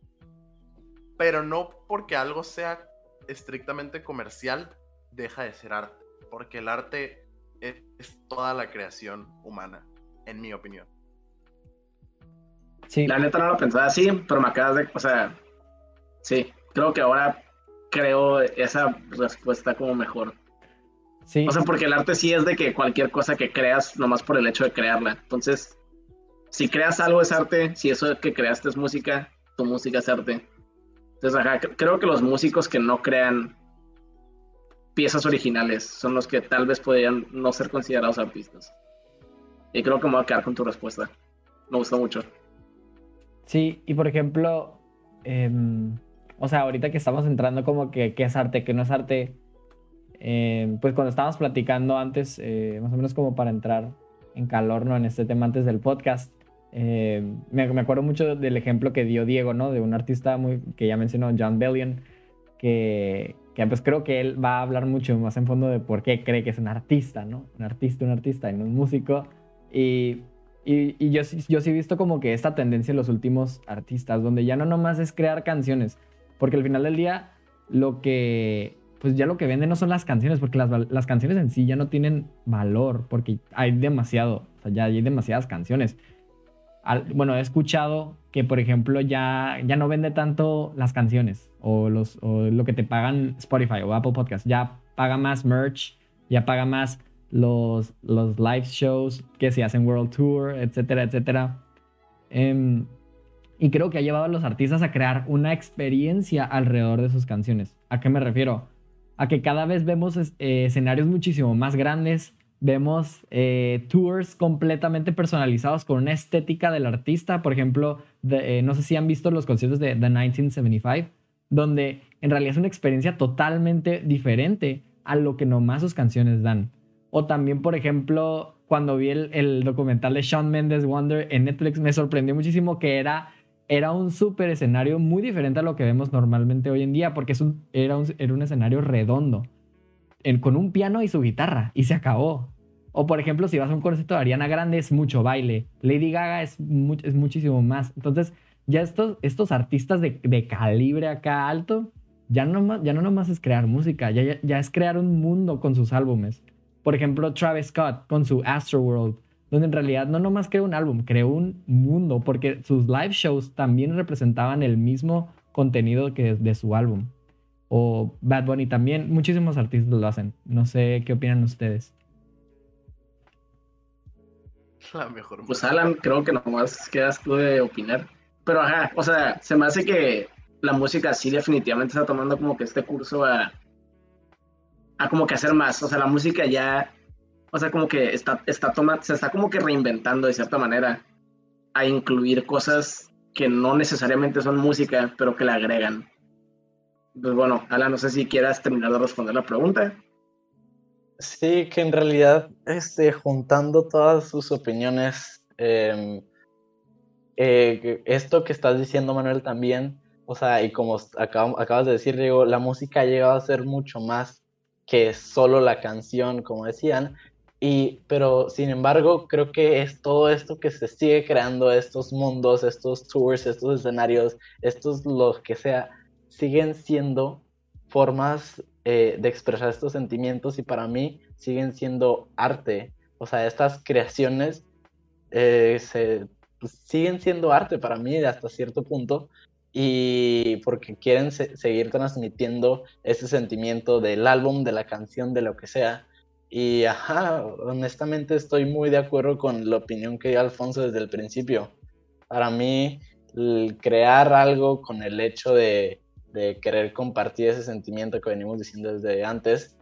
D: Pero no porque algo sea estrictamente comercial, deja de ser arte. Porque el arte es, es toda la creación humana, en mi opinión.
C: Sí,
B: La neta no lo pensaba así, pero me acabas de. O sea, sí, creo que ahora creo esa respuesta como mejor.
C: Sí.
B: O sea, porque el arte sí es de que cualquier cosa que creas, nomás por el hecho de crearla. Entonces, si creas algo es arte, si eso que creaste es música, tu música es arte. Entonces, ajá, cre- creo que los músicos que no crean piezas originales son los que tal vez podrían no ser considerados artistas. Y creo que me voy a quedar con tu respuesta. Me gustó mucho.
C: Sí, y por ejemplo, em, o sea, ahorita que estamos entrando como que qué es arte, qué no es arte, em, pues cuando estábamos platicando antes, eh, más o menos como para entrar en calor, ¿no? En este tema antes del podcast, em, me, acuerdo mucho del ejemplo que dio Diego, ¿no? De un artista muy, que ya mencionó, John Bellion, que, que pues creo que él va a hablar mucho más en fondo de por qué cree que es un artista, ¿no? Un artista, un artista y no un músico. Y y, y yo, yo sí he visto como que esta tendencia en los últimos artistas, donde ya no nomás es crear canciones, porque al final del día lo que, pues ya lo que venden no son las canciones, porque las, las canciones en sí ya no tienen valor, porque hay demasiado, o sea, ya hay demasiadas canciones. Al- bueno, he escuchado que, por ejemplo, ya, ya no vende tanto las canciones o, los, o lo que te pagan Spotify o Apple Podcast, ya paga más merch, ya paga más los, los live shows que se hacen World Tour, etcétera, etcétera. Em, y creo que ha llevado a los artistas a crear una experiencia alrededor de sus canciones. ¿A qué me refiero? A que cada vez vemos eh, escenarios muchísimo más grandes, vemos eh, tours completamente personalizados con una estética del artista. Por ejemplo, de- eh, no sé si han visto los conciertos de The 1975, donde en realidad es una experiencia totalmente diferente a lo que nomás sus canciones dan. O también, por ejemplo, cuando vi el, el documental de Shawn Mendes Wonder en Netflix, me sorprendió muchísimo que era, era un súper escenario muy diferente a lo que vemos normalmente hoy en día, porque es un, era, un, era un escenario redondo, con un piano y su guitarra, y se acabó. O por ejemplo, si vas a un concierto de Ariana Grande, es mucho baile. Lady Gaga es, mu- es muchísimo más. Entonces, ya estos, estos artistas de, de calibre acá alto, ya no, ya no nomás es crear música, ya, ya, ya es crear un mundo con sus álbumes. Por ejemplo, Travis Scott con su Astroworld, donde en realidad no nomás creó un álbum, creó un mundo, porque sus live shows también representaban el mismo contenido que de su álbum. O Bad Bunny también, muchísimos artistas lo hacen. No sé qué opinan ustedes.
D: La mejor.
B: Pues. Alan, creo que nomás quedas tú de opinar. Pero ajá, o sea, se me hace que la música sí definitivamente está tomando como que este curso a, a como que hacer más. O sea, la música ya, o sea, como que está, está toma, se está como que reinventando de cierta manera a incluir cosas que no necesariamente son música, pero que le agregan. Pues bueno, Alan, no sé si quieras terminar de responder la pregunta.
A: Sí, que en realidad, este, juntando todas sus opiniones, em, eh, esto que estás diciendo, Manuel, también, o sea, y como acabas de decir, Diego, la música ha llegado a ser mucho más que solo la canción, como decían, y, pero sin embargo, creo que es todo esto que se sigue creando, estos mundos, estos tours, estos escenarios, estos lo que sea, siguen siendo formas eh, de expresar estos sentimientos y para mí siguen siendo arte. O sea, estas creaciones eh, se, pues, siguen siendo arte para mí hasta cierto punto y porque quieren seguir transmitiendo ese sentimiento del álbum, de la canción, de lo que sea. Y ajá, honestamente estoy muy de acuerdo con la opinión que dio Alfonso desde el principio. Para mí, crear algo con el hecho de, de querer compartir ese sentimiento que venimos diciendo desde antes,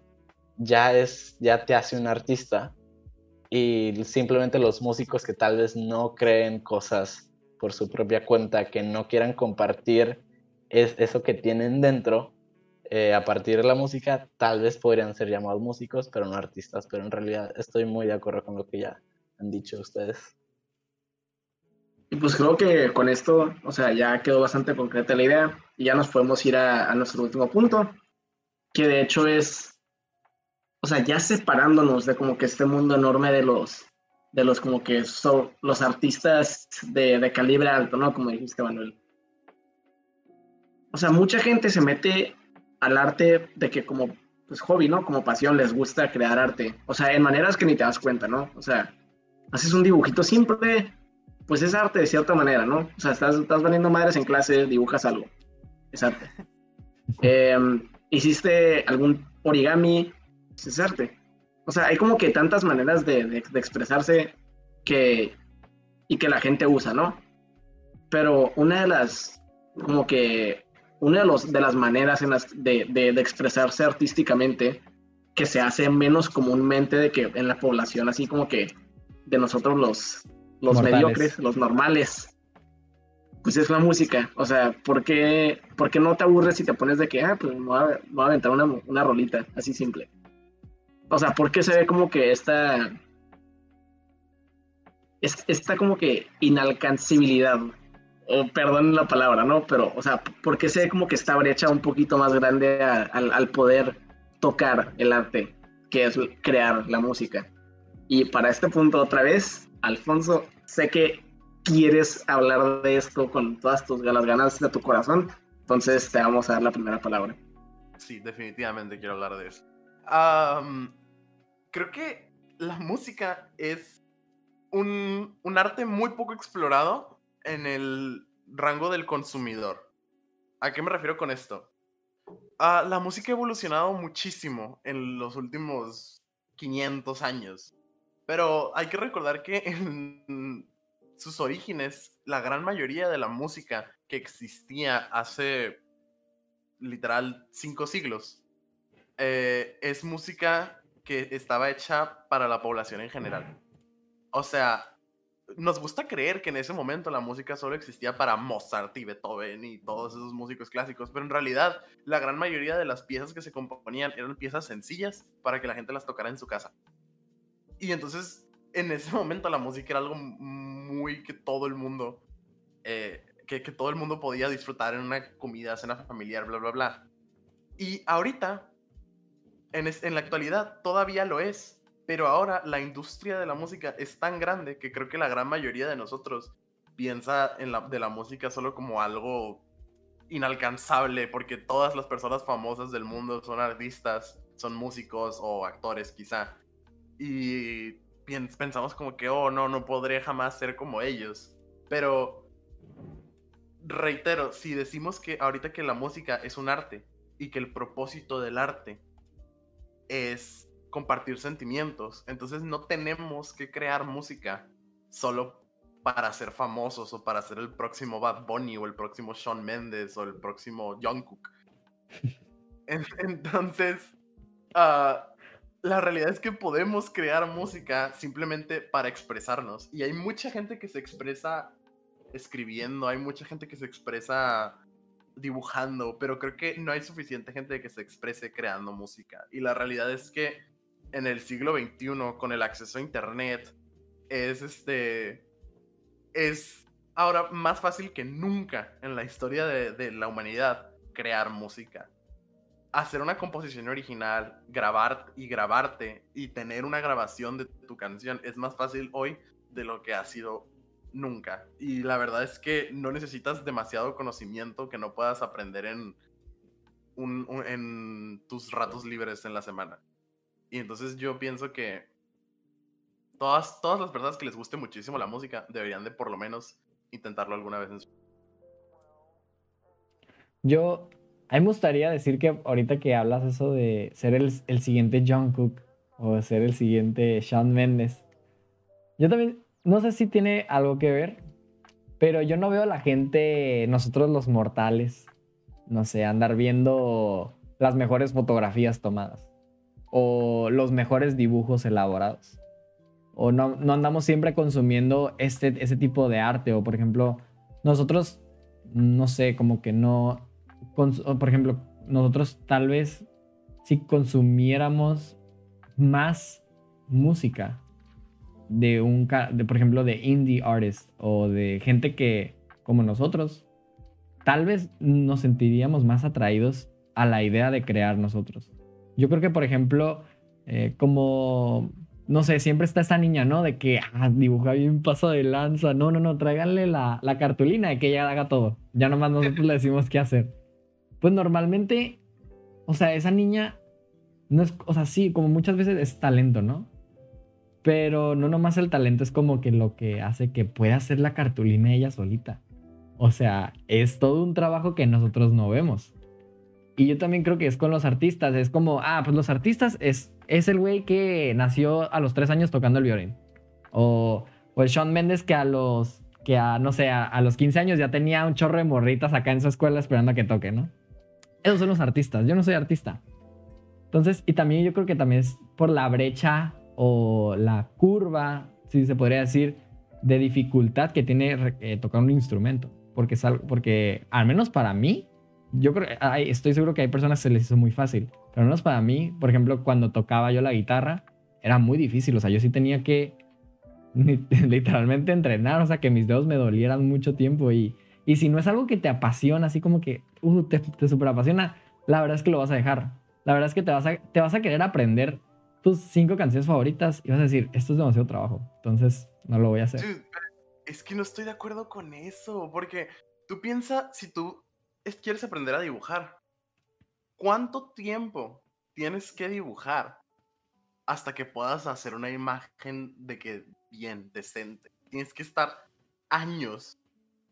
A: ya es, ya te hace un artista. Y simplemente los músicos que tal vez no creen cosas por su propia cuenta, que no quieran compartir es, eso que tienen dentro eh, a partir de la música, tal vez podrían ser llamados músicos, pero no artistas. Pero en realidad estoy muy de acuerdo con lo que ya han dicho ustedes.
B: Y pues creo que con esto, o sea, ya quedó bastante concreta la idea y ya nos podemos ir a, a nuestro último punto, que de hecho es, o sea, ya separándonos de como que este mundo enorme de los de los como que son los artistas de, de, calibre alto, ¿no? Como dijiste, Manuel. O sea, mucha gente se mete al arte de que como pues, hobby, ¿no? Como pasión, les gusta crear arte. O sea, en maneras que ni te das cuenta, ¿no? O sea, haces un dibujito simple, pues es arte de cierta manera, ¿no? O sea, estás, estás valiendo madres en clase, dibujas algo. Es arte. Em, hiciste algún origami, pues es arte. O sea, hay como que tantas maneras de, expresarse que, y que la gente usa, ¿no? Pero una de las, como que, una de, los, de las maneras en las de, de, expresarse artísticamente que se hace menos comúnmente de que en la población, así como que de nosotros los, los mediocres, los normales, pues es la música. O sea, ¿por qué, ¿por qué no te aburres si te pones de que, ah, pues me voy a, voy a aventar una, una rolita, así simple? O sea, ¿por qué se ve como que esta. Esta como que inalcanzabilidad. O perdón la palabra, ¿no? Pero, o sea, ¿por qué se ve como que esta brecha un poquito más grande al poder tocar el arte, que es crear la música? Y para este punto, otra vez, Alfonso, sé que quieres hablar de esto con todas tus las ganas de tu corazón, entonces te vamos a dar la primera palabra.
D: Sí, definitivamente quiero hablar de eso creo que la música es un, arte muy poco explorado en el rango del consumidor. ¿A qué me refiero con esto? Ah, la música ha evolucionado muchísimo en los últimos 500 años, pero hay que recordar que en sus orígenes, la gran mayoría de la música que existía hace literal cinco siglos eh, es música que estaba hecha para la población en general. O sea, nos gusta creer que en ese momento la música solo existía para Mozart y Beethoven y todos esos músicos clásicos, pero en realidad la gran mayoría de las piezas que se componían eran piezas sencillas para que la gente las tocara en su casa. Y entonces, en ese momento la música era algo muy que todo el mundo, eh, que, que todo el mundo podía disfrutar en una comida, cena familiar, bla, bla, bla. Y ahorita en, la actualidad todavía lo es, pero ahora la industria de la música es tan grande que creo que la gran mayoría de nosotros piensa en la, de la música solo como algo inalcanzable, porque todas las personas famosas del mundo son artistas, son músicos o actores quizá. Y pensamos como que, oh, no, no podré jamás ser como ellos. Pero, reitero, si decimos que ahorita que la música es un arte y que el propósito del arte es compartir sentimientos. Entonces no tenemos que crear música solo para ser famosos o para ser el próximo Bad Bunny o el próximo Shawn Mendes o el próximo Jungkook. Entonces, Ah, la realidad es que podemos crear música simplemente para expresarnos. Y hay mucha gente que se expresa escribiendo, hay mucha gente que se expresa dibujando, pero creo que no hay suficiente gente que se exprese creando música. Y la realidad es que en el siglo XXI, con el acceso a Internet, es este. Es ahora más fácil que nunca en la historia de, la humanidad crear música. Hacer una composición original, grabar y grabarte y tener una grabación de tu canción es más fácil hoy de lo que ha sido nunca. Y la verdad es que no necesitas demasiado conocimiento que no puedas aprender en, en tus ratos libres en la semana. Y entonces yo pienso que todas, todas las personas que les guste muchísimo la música deberían de por lo menos intentarlo alguna vez en su
C: Yo, a mí me gustaría decir que ahorita que hablas eso de ser el, el siguiente John Cook o ser el siguiente Shawn Mendes, yo también no sé si tiene algo que ver, pero yo no veo a la gente, nosotros los mortales, no sé, andar viendo las mejores fotografías tomadas o los mejores dibujos elaborados. O no, no andamos siempre consumiendo este, ese tipo de arte. O por ejemplo, nosotros, no sé, como que no... Por ejemplo, nosotros tal vez si consumiéramos más música de un, de, por ejemplo, de indie artist o de gente que, como nosotros, tal vez nos sentiríamos más atraídos a la idea de crear nosotros. Yo creo que, por ejemplo, eh, como, no sé, siempre está esa niña, ¿no? De que ah, dibuja bien paso de lanza. No, no, no, tráiganle la, cartulina de que ella haga todo. Ya nomás nosotros le decimos qué hacer. Pues normalmente, o sea, esa niña, no es, o sea, sí, como muchas veces es talento, ¿no? Pero no nomás el talento es como que lo que hace que pueda hacer la cartulina ella solita. O sea, es todo un trabajo que nosotros no vemos. Y yo también creo que es con los artistas. Es como, ah, pues los artistas es, es el güey que nació a los tres años tocando el violín. O, o el Sean Mendes que a los, que a, no sé, a, a, los 15 años ya tenía un chorro de morritas acá en su escuela esperando a que toque, ¿no? Esos son los artistas. Yo no soy artista. Entonces, y también yo creo que también es por la brecha o la curva, si se podría decir, de dificultad que tiene eh, tocar un instrumento. Porque, porque al menos para mí, yo creo, estoy seguro que hay personas que se les hizo muy fácil. Pero al menos para mí, por ejemplo, cuando tocaba yo la guitarra, era muy difícil. O sea, yo sí tenía que literalmente entrenar, o sea, que mis dedos me dolieran mucho tiempo. Y, y si no es algo que te apasiona, así como que uh, te, te super apasiona, la verdad es que lo vas a dejar. La verdad es que te vas a, te vas a querer aprender tus cinco canciones favoritas y vas a decir, esto es demasiado trabajo, entonces no lo voy a hacer.
D: es que no estoy de acuerdo con eso, porque tú piensas, si tú quieres aprender a dibujar, ¿cuánto tiempo tienes que dibujar hasta que puedas hacer una imagen de que bien, decente? Tienes que estar años.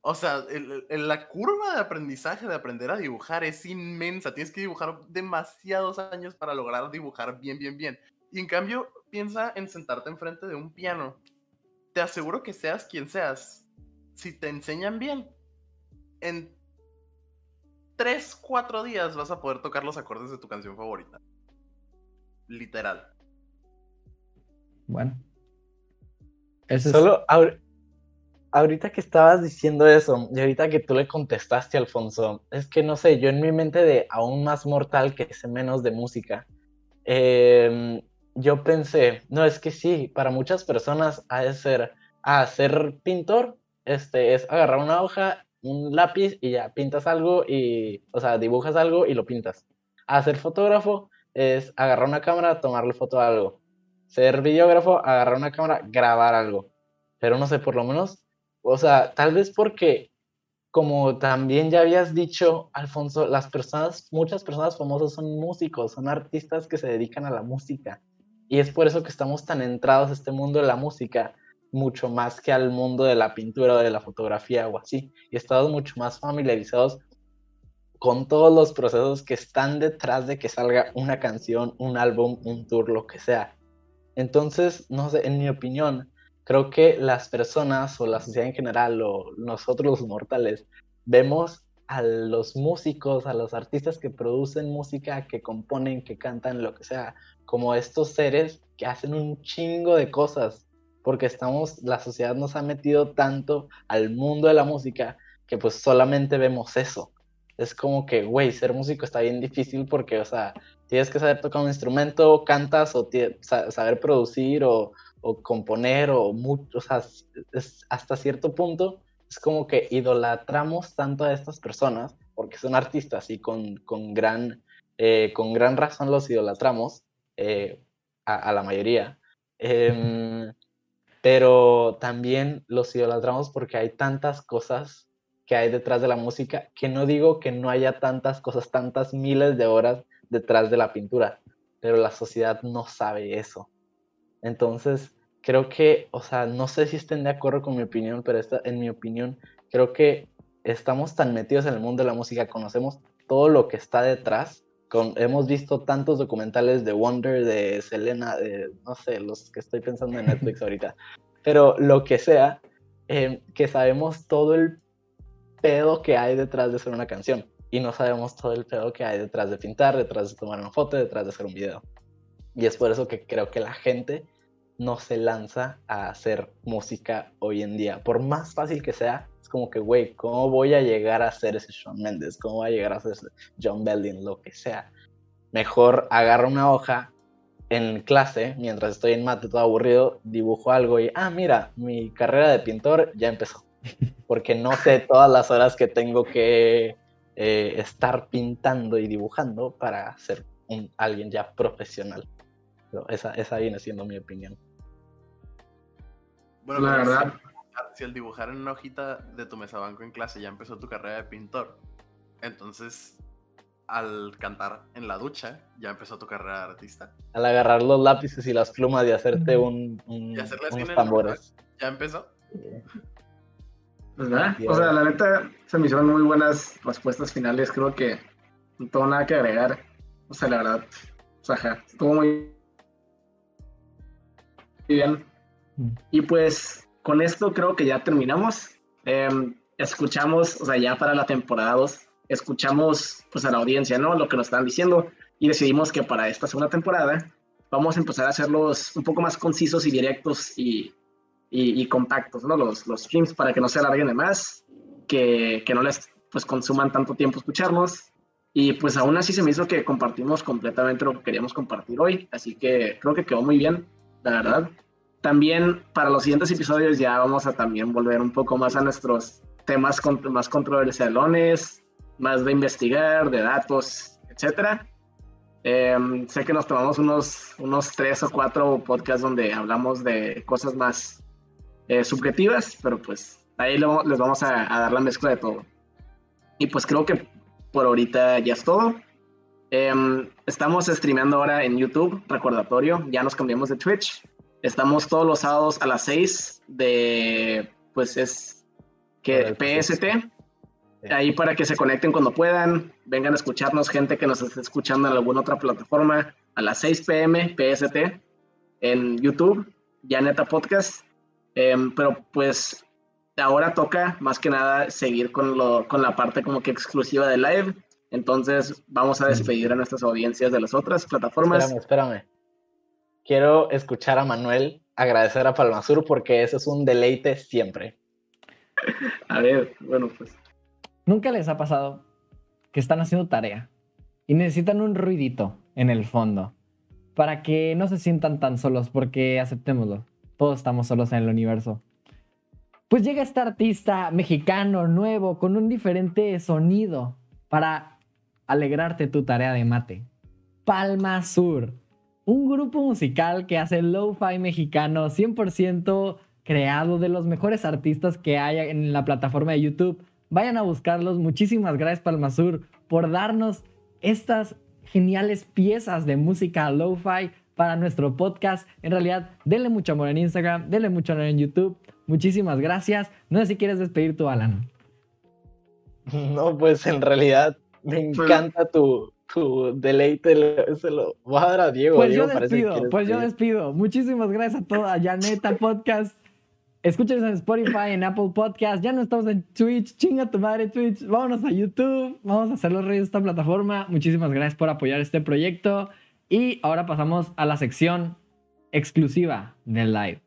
D: O sea, la curva de aprendizaje de aprender a dibujar es inmensa. Tienes que dibujar demasiados años para lograr dibujar bien, bien, bien. Y en cambio, piensa en sentarte enfrente de un piano. Te aseguro que seas quien seas. Si te enseñan bien, en 3, 4 días vas a poder tocar los acordes de tu canción favorita. Literal.
C: Bueno.
A: Eso Solo ahorita que estabas diciendo eso, y ahorita que tú le contestaste, Alfonso, es que no sé, yo en mi mente de aún más mortal que sé menos de música, eh, yo pensé, no, es que sí, para muchas personas ha de ser, a ser pintor, este, es agarrar una hoja, un lápiz y ya pintas algo y, o sea, dibujas algo y lo pintas. A ser fotógrafo es agarrar una cámara, tomarle foto a algo. Ser videógrafo, agarrar una cámara, grabar algo. Pero no sé, por lo menos, o sea, tal vez porque, como también ya habías dicho, Alfonso, las personas, muchas personas famosas son músicos, son artistas que se dedican a la música. Y es por eso que estamos tan entrados a este mundo de la música, mucho más que al mundo de la pintura o de la fotografía o así. Y estamos mucho más familiarizados con todos los procesos que están detrás de que salga una canción, un álbum, un tour, lo que sea. Entonces, no sé, en mi opinión, creo que las personas o la sociedad en general o nosotros los mortales vemos a los músicos, a los artistas que producen música, que componen, que cantan, lo que sea, como estos seres que hacen un chingo de cosas, porque estamos, la sociedad nos ha metido tanto al mundo de la música que pues solamente vemos eso. Es como que, güey, ser músico está bien difícil porque, o sea, tienes que saber tocar un instrumento, cantas o saber producir o, o componer o mucho, o sea, es, hasta cierto punto es como que idolatramos tanto a estas personas porque son artistas y con, con gran, eh, con gran razón los idolatramos eh, a, la mayoría. Em, pero también los idolatramos porque hay tantas cosas que hay detrás de la música que no digo que no haya tantas cosas, tantas miles de horas detrás de la pintura, pero la sociedad no sabe eso. Entonces, creo que, o sea, no sé si estén de acuerdo con mi opinión, pero esta, en mi opinión, creo que estamos tan metidos en el mundo de la música, conocemos todo lo que está detrás. Con, hemos visto tantos documentales de Wonder, de Selena, de, no sé, los que estoy pensando en Netflix ahorita, pero lo que sea, eh, que sabemos todo el pedo que hay detrás de hacer una canción y no sabemos todo el pedo que hay detrás de pintar, detrás de tomar una foto, detrás de hacer un video. Y es por eso que creo que la gente no se lanza a hacer música hoy en día. Por más fácil que sea, como que, güey, ¿cómo voy a llegar a ser ese Shawn Mendes? ¿Cómo voy a llegar a ser ese John Belding? Lo que sea. Mejor agarro una hoja en clase, mientras estoy en mate todo aburrido, dibujo algo y, ah, mira, mi carrera de pintor ya empezó. Porque no sé todas las horas que tengo que eh, estar pintando y dibujando para ser un, alguien ya profesional. esa, esa viene siendo mi opinión.
D: Bueno, la verdad. Si, al dibujar en una hojita de tu mesa banco en clase ya empezó tu carrera de pintor, entonces al cantar en la ducha ya empezó tu carrera de artista.
A: Al agarrar los lápices y las plumas y hacerte un, un unos tambores.
D: ¿Ya empezó?
B: ¿Verdad? O sea, la neta se me hicieron muy buenas respuestas finales. Creo que no tengo nada que agregar. O sea, la verdad, o sea, estuvo muy bien. Y pues con esto creo que ya terminamos. Em, escuchamos, o sea, ya para la temporada 2, escuchamos pues a la audiencia, ¿no? Lo que nos están diciendo y decidimos que para esta segunda temporada vamos a empezar a hacerlos un poco más concisos y directos y, y, compactos, ¿no? Los, los streams para que no se alarguen de más, que, que no les pues consuman tanto tiempo escucharnos. Y pues aún así se me hizo que compartimos completamente lo que queríamos compartir hoy, así que creo que quedó muy bien, la verdad. También para los siguientes episodios ya vamos a también volver un poco más a nuestros temas más controversialones, más de investigar, de datos, etcétera. Em, sé que nos tomamos unos, unos tres o cuatro podcasts donde hablamos de cosas más eh, subjetivas, pero pues ahí les vamos a, dar la mezcla de todo. Y pues creo que por ahorita ya es todo. Em, estamos streameando ahora en YouTube, recordatorio, ya nos cambiamos de Twitch. Estamos todos los sábados a las 6 de, pues es que PST. Ahí para que se conecten cuando puedan, vengan a escucharnos, gente que nos esté escuchando en alguna otra plataforma, a las 6 pm PST en YouTube, ya neta podcast. Em, pero pues ahora toca más que nada seguir con, lo, con la parte como que exclusiva de live. Entonces vamos a despedir a nuestras audiencias de las otras plataformas.
A: Espérame, espérame quiero escuchar a Manuel agradecer a Palmasur porque eso es un deleite siempre.
B: A ver, bueno, pues.
C: ¿Nunca les ha pasado que están haciendo tarea y necesitan un ruidito en el fondo para que no se sientan tan solos? Porque aceptémoslo, todos estamos solos en el universo. Pues llega este artista mexicano nuevo con un diferente sonido para alegrarte tu tarea de mate. Palma Sur un grupo musical que hace lo-fi mexicano 100% creado de los mejores artistas que hay en la plataforma de YouTube. Vayan a buscarlos. Muchísimas gracias Palmasur por darnos estas geniales piezas de música lo-fi para nuestro podcast. En realidad, denle mucho amor en Instagram, denle mucho amor en YouTube. Muchísimas gracias. No sé si quieres despedir tu Alan.
A: No, pues en realidad me pues encanta tu, tu deleite se lo voy a dar a Diego.
C: Pues yo despido, pues yo despido. Muchísimas gracias a toda Janeta Podcast. Escúchenos en Spotify, en Apple Podcast. Ya no estamos en Twitch. Chinga tu madre, Twitch. Vámonos a YouTube. Vamos a hacer los reyes de esta plataforma. Muchísimas gracias por apoyar este proyecto. Y ahora pasamos a la sección exclusiva del live.